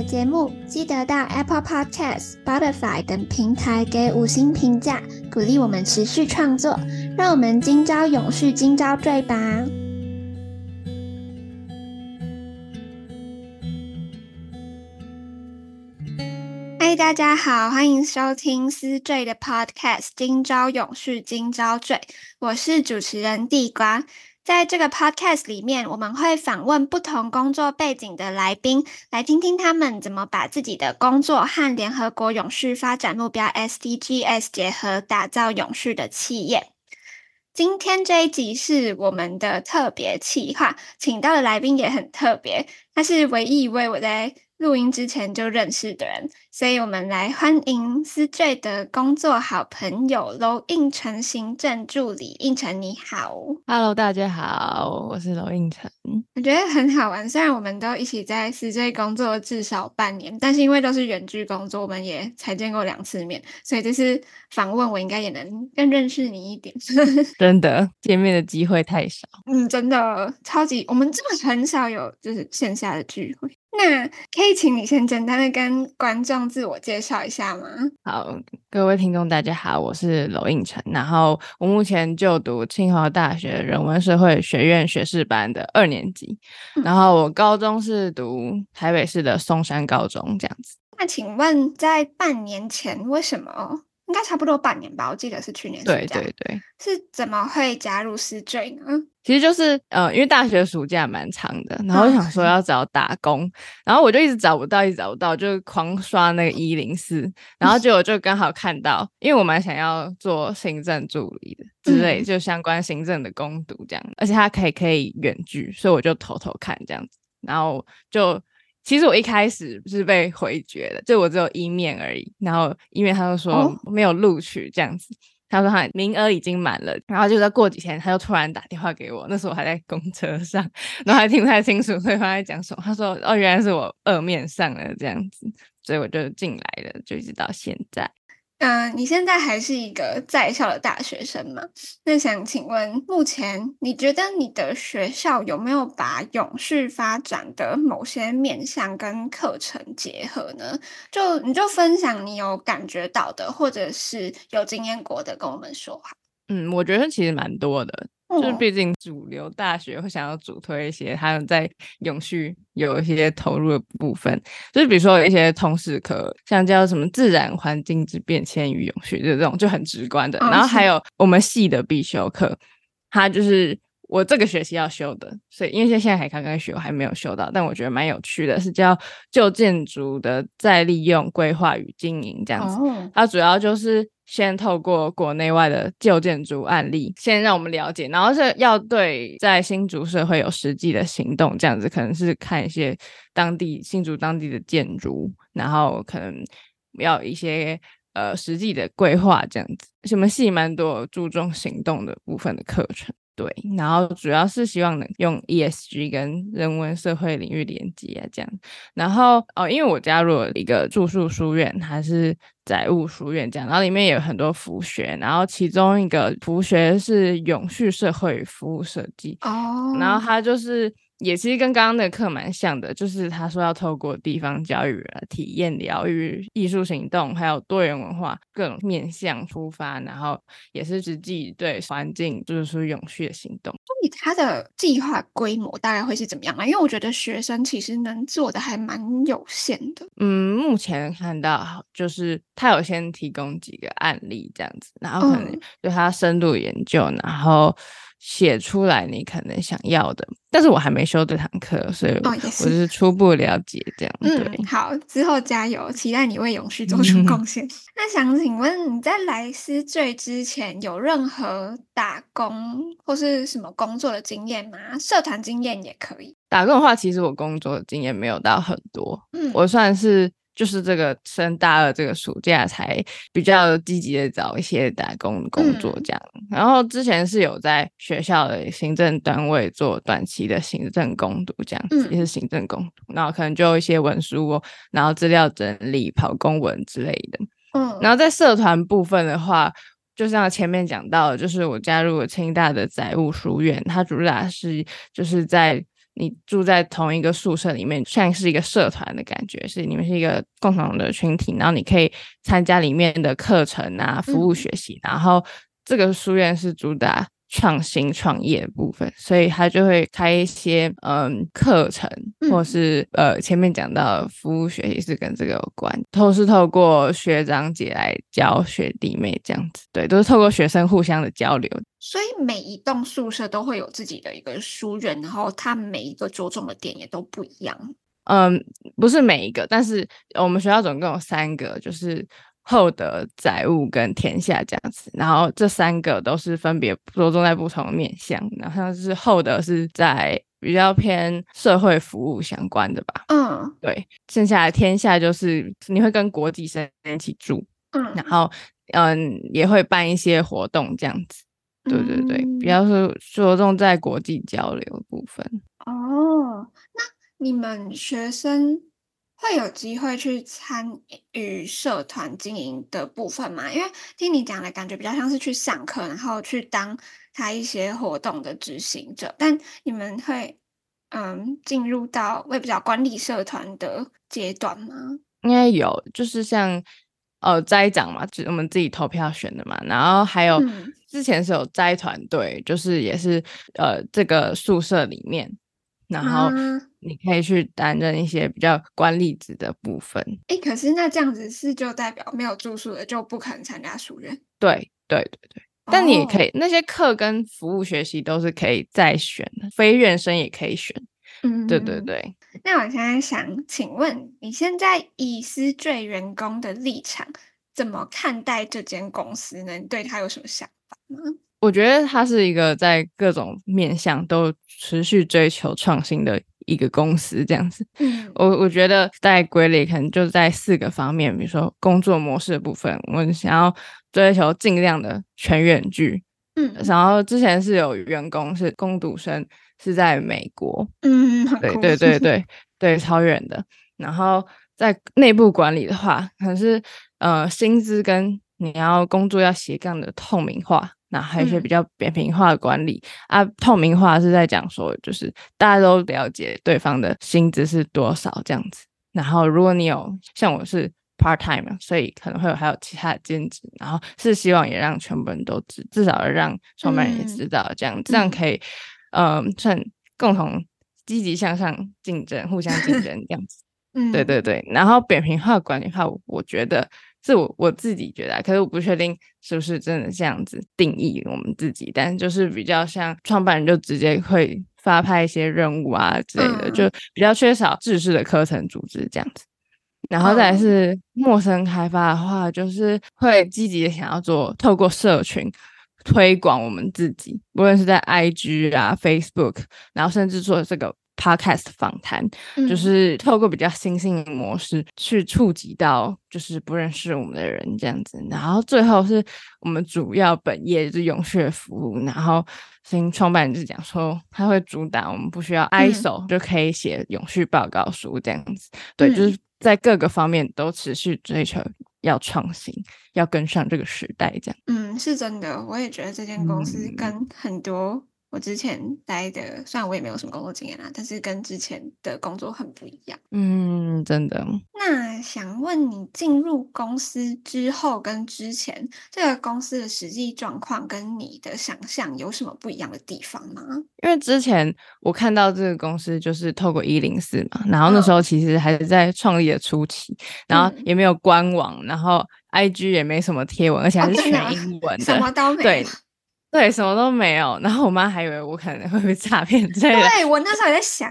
的节目记得到 Apple Podcast、Spotify 等平台给五星评价，鼓励我们持续创作。让我们今朝永续，今朝醉吧！嗨，大家好，欢迎收听思醉的 Podcast《今朝永续，今朝醉》，我是主持人地瓜。在这个 podcast 里面，我们会访问不同工作背景的来宾，来听听他们怎么把自己的工作和联合国永续发展目标 SDGs 结合，打造永续的企业。今天这一集是我们的特别企划，请到的来宾也很特别，他是唯一一位我在录音之前就认识的人，所以我们来欢迎思缀的工作好朋友娄应成行政助理。应成你好，Hello，大家好，我是娄应成。我觉得很好玩，虽然我们都一起在思缀工作至少半年，但是因为都是远距工作，我们也才见过两次面，所以这次访问我应该也能更认识你一点。真的，见面的机会太少。嗯，真的超级，我们真的很少有就是线下的聚会。那可以请你先简单的跟观众自我介绍一下吗？好，各位听众大家好，我是娄应宸，然后我目前就读清华大学人文社会学院学士班的二年级，嗯、然后我高中是读台北市的松山高中这样子。那请问在半年前为什么？应该差不多半年吧，我记得是去年。对对对，是怎么会加入思缀呢？其实就是呃，因为大学暑假蛮长的，然后我想说要找打工，嗯、然后我就一直找不到，一直找不到，就狂刷那个一零四，然后结果就刚好看到，因为我蛮想要做行政助理的之类，就相关行政的工读这样，嗯、而且它可以可以远距，所以我就偷偷看这样子，然后就。其实我一开始是被回绝的，就我只有一面而已。然后一面他就说没有录取这样子，哦、他说他名额已经满了。然后就在过几天，他就突然打电话给我，那时候我还在公车上，然后还听不太清楚对方在讲什么。他说：“哦，原来是我二面上了这样子，所以我就进来了，就一直到现在。”嗯、你现在还是一个在校的大学生吗？那想请问，目前你觉得你的学校有没有把永续发展的某些面向跟课程结合呢？就你就分享你有感觉到的，或者是有经验过的，跟我们说话。嗯，我觉得其实蛮多的。就是毕竟主流大学会想要主推一些他们在永续有一些投入的部分，就是比如说有一些通识课，像叫什么自然环境之变迁与永续，就这种就很直观的。然后还有我们系的必修课，它就是我这个学期要修的，所以因为现在还刚刚学，我还没有修到，但我觉得蛮有趣的，是叫旧建筑的再利用、规划与经营这样子。它主要就是。先透过国内外的旧建筑案例，先让我们了解，然后是要对在新竹社会有实际的行动，这样子可能是看一些当地新竹当地的建筑，然后可能要一些呃实际的规划，这样子。什么系蛮多注重行动的部分的课程。对，然后主要是希望能用 ESG 跟人文社会领域连接啊，这样。然后哦，因为我加入了一个住宿书院，还是载物书院这样，然后里面有很多辅学，然后其中一个辅学是永续社会服务设计哦，然后它就是。也其实跟刚刚那个课蛮像的，就是他说要透过地方教育啊、体验疗愈、艺术行动，还有多元文化各种面向出发，然后也是实际对环境就是说永续的行动。所以他的计划规模大概会是怎么样啊？因为我觉得学生其实能做的还蛮有限的。嗯，目前看到就是他有先提供几个案例这样子，然后可能对他深度研究，嗯、然后。写出来你可能想要的，但是我还没修这堂课，所以我是初步了解这样。嗯，对，好，之后加油，期待你为永续做出贡献。嗯、那想请问你在来思缀之前有任何打工或是什么工作的经验吗？社团经验也可以。打工的话，其实我工作的经验没有到很多，嗯，我算是。就是这个升大二这个暑假才比较积极的找一些打工工作这样。嗯、然后之前是有在学校的行政单位做短期的行政工读这样子，嗯、也是行政工读，然后可能就一些文书，然后资料整理、跑公文之类的。嗯，然后在社团部分的话。就像前面讲到，就是我加入了清大的载物书院，它主打是就是在你住在同一个宿舍里面，像是一个社团的感觉，是你们是一个共同的群体，然后你可以参加里面的课程啊，服务学习，嗯、然后这个书院是主打。创新创业的部分，所以他就会开一些嗯课程，或是呃前面讲到的服务学习是跟这个有关，都是透过学长姐来教学弟妹这样子，对，都是透过学生互相的交流。所以每一栋宿舍都会有自己的一个书院，然后它每一个着重的点也都不一样。嗯，不是每一个，但是我们学校总共有三个，就是。厚德、载物跟天下这样子，然后这三个都是分别着重在不同的面向，然后像是厚德是在比较偏社会服务相关的吧，嗯，对，剩下的天下就是你会跟国际生一起住，嗯，然后嗯也会办一些活动这样子，对对对，比较是着重在国际交流部分。哦，那你们学生？会有机会去参与社团经营的部分吗？因为听你讲的感觉比较像是去上课，然后去当他一些活动的执行者。但你们会嗯进入到我也不知道管理社团的阶段吗？应该有，就是像呃斋长嘛，就我们自己投票选的嘛。然后还有、嗯、之前是有斋团队，就是也是呃这个宿舍里面。然后你可以去担任一些比较管理职的部分。哎，可是那这样子是就代表没有住宿的就不可能参加书院？对对对对。但你也可以，哦、那些课跟服务学习都是可以再选的，非院生也可以选。嗯，对对对。那我现在想请问，你现在以私缀员工的立场，怎么看待这间公司呢？你对他有什么想法吗？我觉得它是一个在各种面向都持续追求创新的一个公司，这样子。嗯，我我觉得在归类可能就在四个方面，比如说工作模式的部分，我们想要追求尽量的全远距。嗯，然后之前是有员工是攻读生是在美国。嗯，对对对对 对，超远的。然后在内部管理的话，可能是呃薪资跟你要工作要斜杠的透明化。那还有一些比较扁平化的管理、嗯、啊，透明化是在讲说，就是大家都了解对方的薪资是多少这样子。然后如果你有像我是 part time，所以可能会有还有其他的兼职，然后是希望也让全部人都知，至少让创办人也知道这样，嗯、这样可以，嗯、呃，算共同积极向上竞争，互相竞争这样子。嗯，对对对。然后扁平化管理的话，我觉得。是我我自己觉得，可是我不确定是不是真的这样子定义我们自己，但就是比较像创办人就直接会发派一些任务啊之类的，嗯、就比较缺少制式的课程组织这样子。然后再来是陌生开发的话，就是会积极的想要做透过社群推广我们自己，无论是在 IG 啊、Facebook，然后甚至做这个。Podcast 访谈，就是透过比较新兴的模式去触及到就是不认识我们的人这样子，然后最后是我们主要本业就是永续服务，然后新创办人就讲说他会主打我们不需要 ISO、嗯、就可以写永续报告书这样子，对，就是在各个方面都持续追求要创新，要跟上这个时代这样。嗯，是真的，我也觉得这间公司跟很多。我之前待的，虽然我也没有什么工作经验啦，但是跟之前的工作很不一样。嗯，真的。那想问你，进入公司之后跟之前这个公司的实际状况，跟你的想象有什么不一样的地方吗？因为之前我看到这个公司就是透过一零四嘛，然后那时候其实还是在创立的初期，嗯、然后也没有官网，然后 IG 也没什么贴文，而且还是全英文的，什么都没有。对。对，什么都没有。然后我妈还以为我可能会被诈骗之类的。对，我那时候也在想，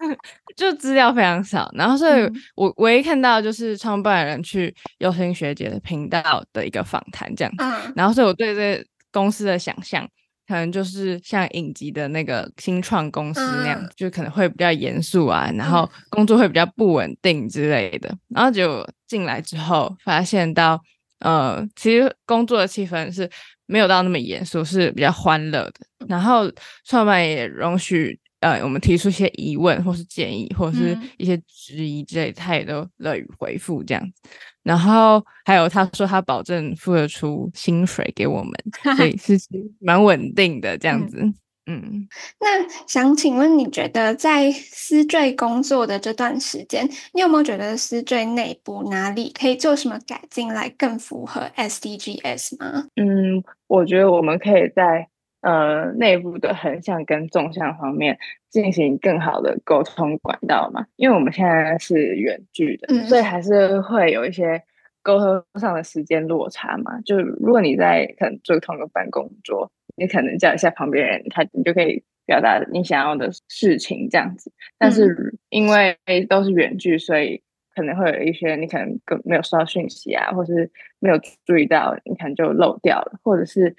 就资料非常少。然后所以我唯一看到就是创办人去优心学姐的频道的一个访谈这样。嗯。然后所以我对这个公司的想象可能就是像影集的那个新创公司那样，嗯、就可能会比较严肃啊，然后工作会比较不稳定之类的。然后就进来之后，发现到呃，其实工作的气氛是没有到那么严肃，是比较欢乐的。然后创办也容许呃我们提出一些疑问，或是建议，或者是一些质疑之类他也都乐于回复这样子。然后还有他说他保证付得出薪水给我们，所以 是蛮稳定的这样子。嗯，嗯，那想请问，你觉得在思缀工作的这段时间，你有没有觉得思缀内部哪里可以做什么改进来更符合 SDGs 吗？嗯，我觉得我们可以在。呃，内部的横向跟纵向方面进行更好的沟通管道嘛，因为我们现在是远距的，嗯、所以还是会有一些沟通上的时间落差嘛。就如果你在可能做同一个办公桌，你可能叫一下旁边人，他你就可以表达你想要的事情这样子。但是因为都是远距，所以可能会有一些你可能更没有收到讯息啊，或是没有注意到，你可能就漏掉了，或者是。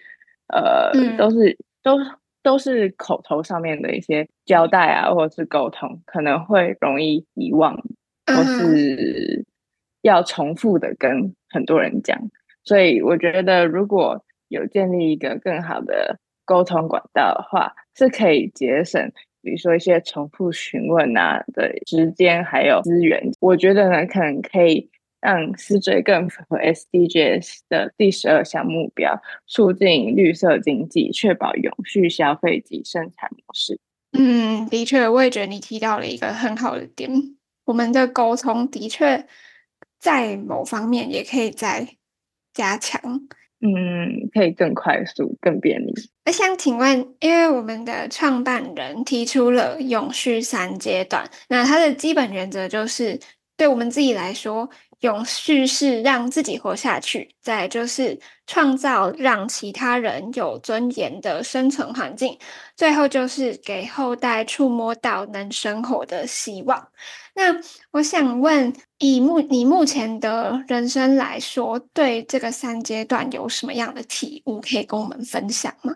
呃，嗯、都是都都是口头上面的一些交代啊，或者是沟通，可能会容易遗忘，或是要重复的跟很多人讲。所以我觉得，如果有建立一个更好的沟通管道的话，是可以节省，比如说一些重复询问啊的时间还有资源。我觉得呢，可能可以。让思追更符合 SDGs 的第十二项目标，促进绿色经济，确保永续消费及生产模式。嗯，的确，我也觉得你提到了一个很好的点。我们的沟通的确在某方面也可以再加强。嗯，可以更快速、更便利。我想请问，因为我们的创办人提出了永续三阶段，那它的基本原则就是，对我们自己来说。永续是让自己活下去，再就是创造让其他人有尊严的生存环境，最后就是给后代触摸到能生活的希望。那我想问，以目你目前的人生来说，对这个三阶段有什么样的体悟可以跟我们分享吗？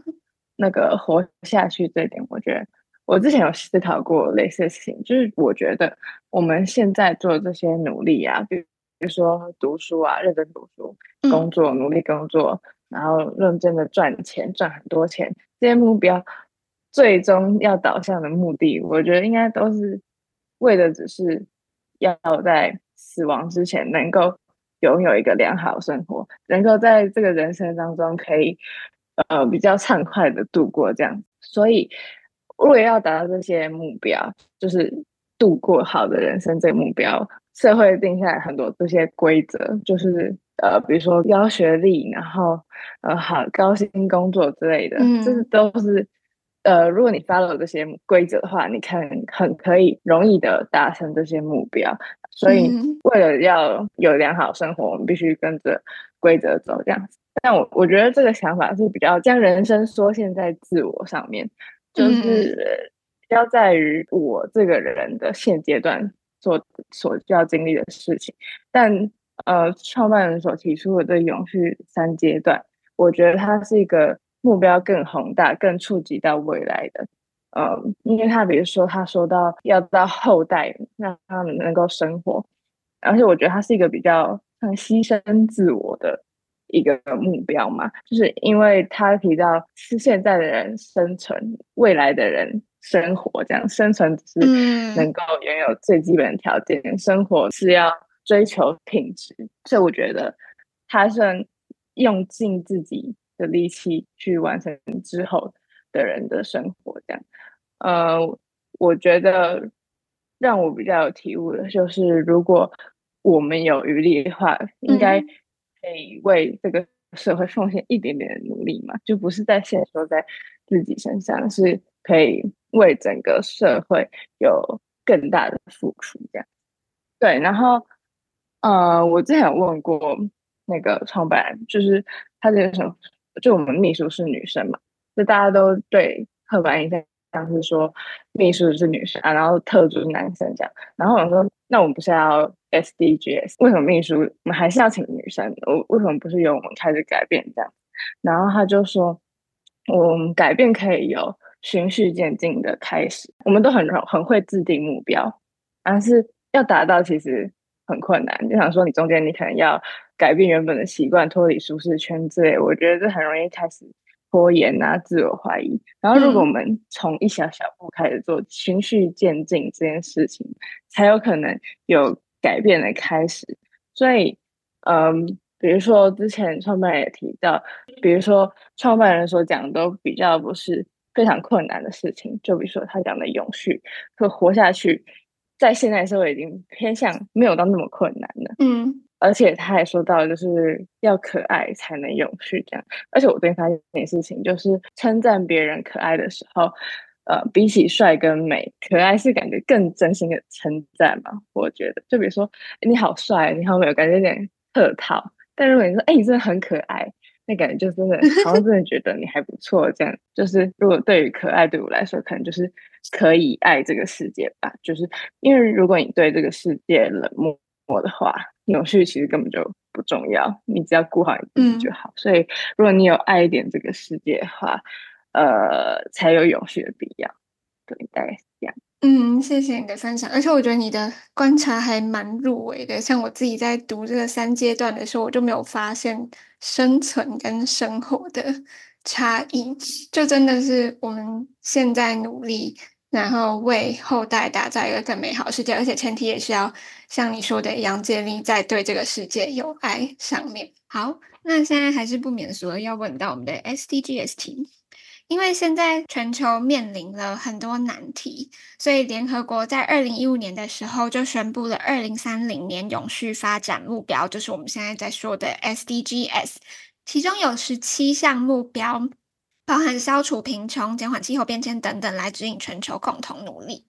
那个活下去这点，我觉得我之前有思考过类似的事情，就是我觉得我们现在做这些努力啊，比。比如说读书啊，认真读书，工作努力工作，然后认真的赚钱，赚很多钱，这些目标最终要导向的目的，我觉得应该都是为的，只是要在死亡之前能够拥有一个良好生活，能够在这个人生当中可以呃比较畅快的度过这样。所以，为了要达到这些目标，就是度过好的人生这个目标。社会定下来很多这些规则，就是呃，比如说高学历，然后呃，好高薪工作之类的，嗯，这是都是呃，如果你 follow 这些规则的话，你看很可以容易的达成这些目标。所以为了要有良好生活，我们必须跟着规则走，这样子。但我我觉得这个想法是比较将人生缩限在自我上面，就是要在于我这个人的现阶段。所所需要经历的事情，但呃，创办人所提出的这永续三阶段，我觉得它是一个目标更宏大、更触及到未来的。呃，因为他比如说他说到要到后代让他们能够生活，而且我觉得它是一个比较像牺牲自我的一个目标嘛，就是因为他提到是现在的人生存，未来的人。生活这样，生存只是能够拥有最基本的条件，嗯、生活是要追求品质，所以我觉得他算用尽自己的力气去完成之后的人的生活这样。呃，我觉得让我比较有体悟的就是，如果我们有余力的话，应该可以为这个社会奉献一点点的努力嘛，就不是在限缩在自己身上，是可以。为整个社会有更大的付出，这样对。然后，呃，我之前有问过那个创办人，就是他这个什么，就我们秘书是女生嘛，就大家都对刻板印象像是说秘书是女生啊，然后特助是男生这样。然后我说，那我们不是要 SDGs，为什么秘书我们还是要请女生？我为什么不是由我们开始改变这样？然后他就说。我们改变可以有循序渐进的开始。我们都很很会制定目标，但是要达到其实很困难。就想说，你中间你可能要改变原本的习惯，脱离舒适圈之类，我觉得这很容易开始拖延啊，自我怀疑。然后，如果我们从一小小步开始做，循序渐进这件事情，才有可能有改变的开始。所以，嗯。比如说，之前创办人也提到，比如说创办人所讲的都比较不是非常困难的事情，就比如说他讲的永续和活下去，在现代社会已经偏向没有到那么困难了。嗯，而且他还说到，就是要可爱才能永续这样。而且我最近发现一件事情，就是称赞别人可爱的时候，呃，比起帅跟美，可爱是感觉更真心的称赞嘛。我觉得，就比如说你好帅，你好美，我感觉有点客套。但如果你说，哎、欸，你真的很可爱，那感觉就真的好像真的觉得你还不错。这样就是，如果对于可爱对我来说，可能就是可以爱这个世界吧。就是因为如果你对这个世界冷漠的话，永续其实根本就不重要，你只要顾好你自己就好。嗯、所以，如果你有爱一点这个世界的话，呃，才有永续的必要。对，大概是这样。嗯，谢谢你的分享，而且我觉得你的观察还蛮入围的。像我自己在读这个三阶段的时候，我就没有发现生存跟生活的差异，就真的是我们现在努力，然后为后代打造一个更美好世界，而且前提也是要像你说的一样，建立在对这个世界有爱上面。好，那现在还是不免俗要问到我们的 SDGs 题。因为现在全球面临了很多难题，所以联合国在二零一五年的时候就宣布了二零三零年永续发展目标，就是我们现在在说的 SDGs，其中有十七项目标，包含消除贫穷、减缓气候变迁等等，来指引全球共同努力。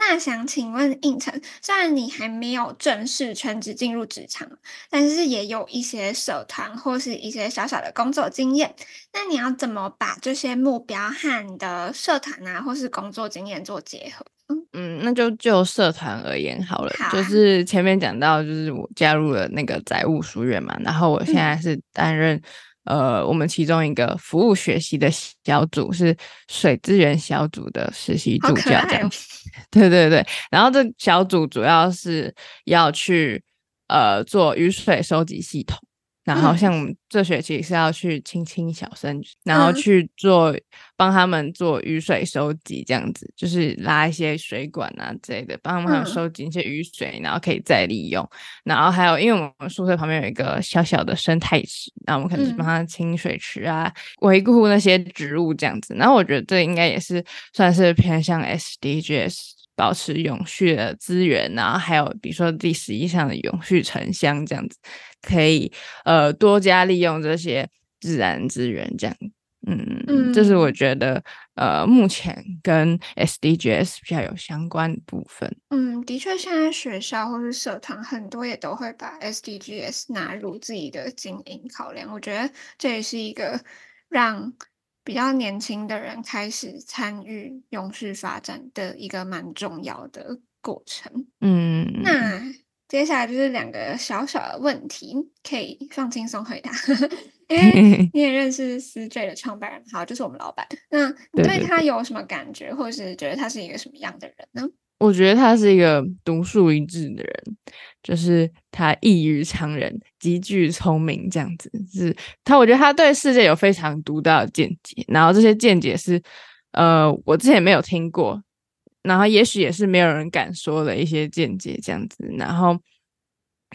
那想请问应成，虽然你还没有正式全职进入职场，但是也有一些社团或是一些小小的工作经验。那你要怎么把这些目标和你的社团啊，或是工作经验做结合？嗯，那就就社团而言好了，就是前面讲到，就是我加入了那个载物书院嘛，然后我现在是担任。嗯呃，我们其中一个服务学习的小组是水资源小组的实习助教，这样。哦、对对对，然后这小组主要是要去呃做雨水收集系统。然后像我们这学期是要去亲亲小生，然后去做帮他们做雨水收集，这样子就是拉一些水管啊之类的，帮他们收集一些雨水，然后可以再利用。然后还有，因为我们宿舍旁边有一个小小的生态池，然后我们可能是帮他清水池啊，维护那些植物这样子。然后我觉得这应该也是算是偏向 SDGs。保持永续的资源，然后还有比如说第十一项的永续城乡这样子，可以呃多加利用这些自然资源，这样，嗯，嗯，这是我觉得呃目前跟 SDGs 比较有相关的部分。嗯，的确，现在学校或是社团很多也都会把 SDGs 纳入自己的经营考量，我觉得这也是一个让。比较年轻的人开始参与永续发展的一个蛮重要的过程。嗯，那接下来就是两个小小的问题，可以放轻松回答，因为 你也认识思 J 的创办人，好，就是我们老板。那你对他有什么感觉，或是觉得他是一个什么样的人呢？我觉得他是一个独树一帜的人，就是他异于常人，极具聪明，这样子是他。我觉得他对世界有非常独到的见解，然后这些见解是呃我之前没有听过，然后也许也是没有人敢说的一些见解，这样子。然后，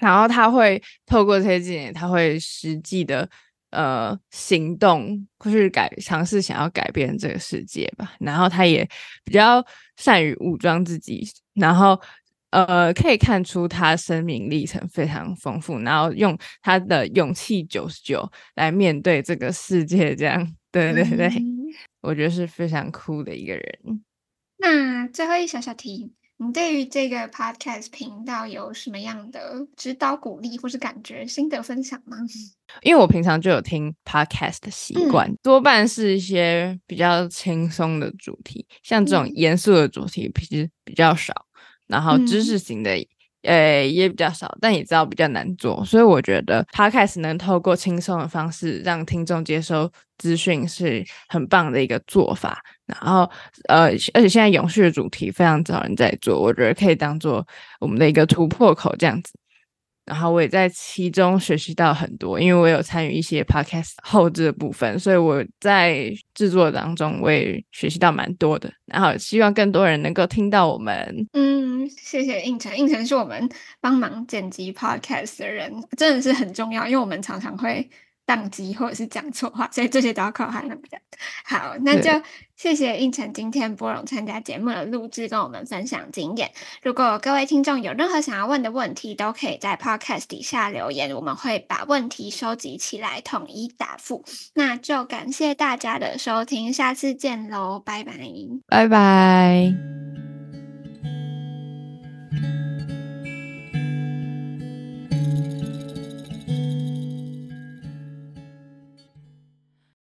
然后他会透过这些见解，他会实际的。呃，行动或是改尝试想要改变这个世界吧。然后他也比较善于武装自己，然后呃，可以看出他生命历程非常丰富，然后用他的勇气九十九来面对这个世界。这样，对对对，嗯、我觉得是非常酷的一个人。那最后一小小题。你对于这个 podcast 频道有什么样的指导、鼓励或是感觉、心得分享吗？因为我平常就有听 podcast 的习惯，嗯、多半是一些比较轻松的主题，像这种严肃的主题其实比较少。然后知识型的呃，也比较少，但也知道比较难做，所以我觉得 Podcast 能透过轻松的方式让听众接收资讯是很棒的一个做法。然后，呃，而且现在永续的主题非常少人在做，我觉得可以当做我们的一个突破口这样子。然后我也在其中学习到很多，因为我有参与一些 podcast 后置的部分，所以我在制作当中我也学习到蛮多的。然后希望更多人能够听到我们。嗯，谢谢胤丞，胤丞是我们帮忙剪辑 podcast 的人，真的是很重要，因为我们常常会。宕机或者是讲错话，所以这些都要靠他们的。好，那就谢谢应成今天拨冗参加节目的录制，跟我们分享经验。如果各位听众有任何想要问的问题，都可以在 Podcast 底下留言，我们会把问题收集起来，统一答复。那就感谢大家的收听，下次见喽，拜拜，拜拜。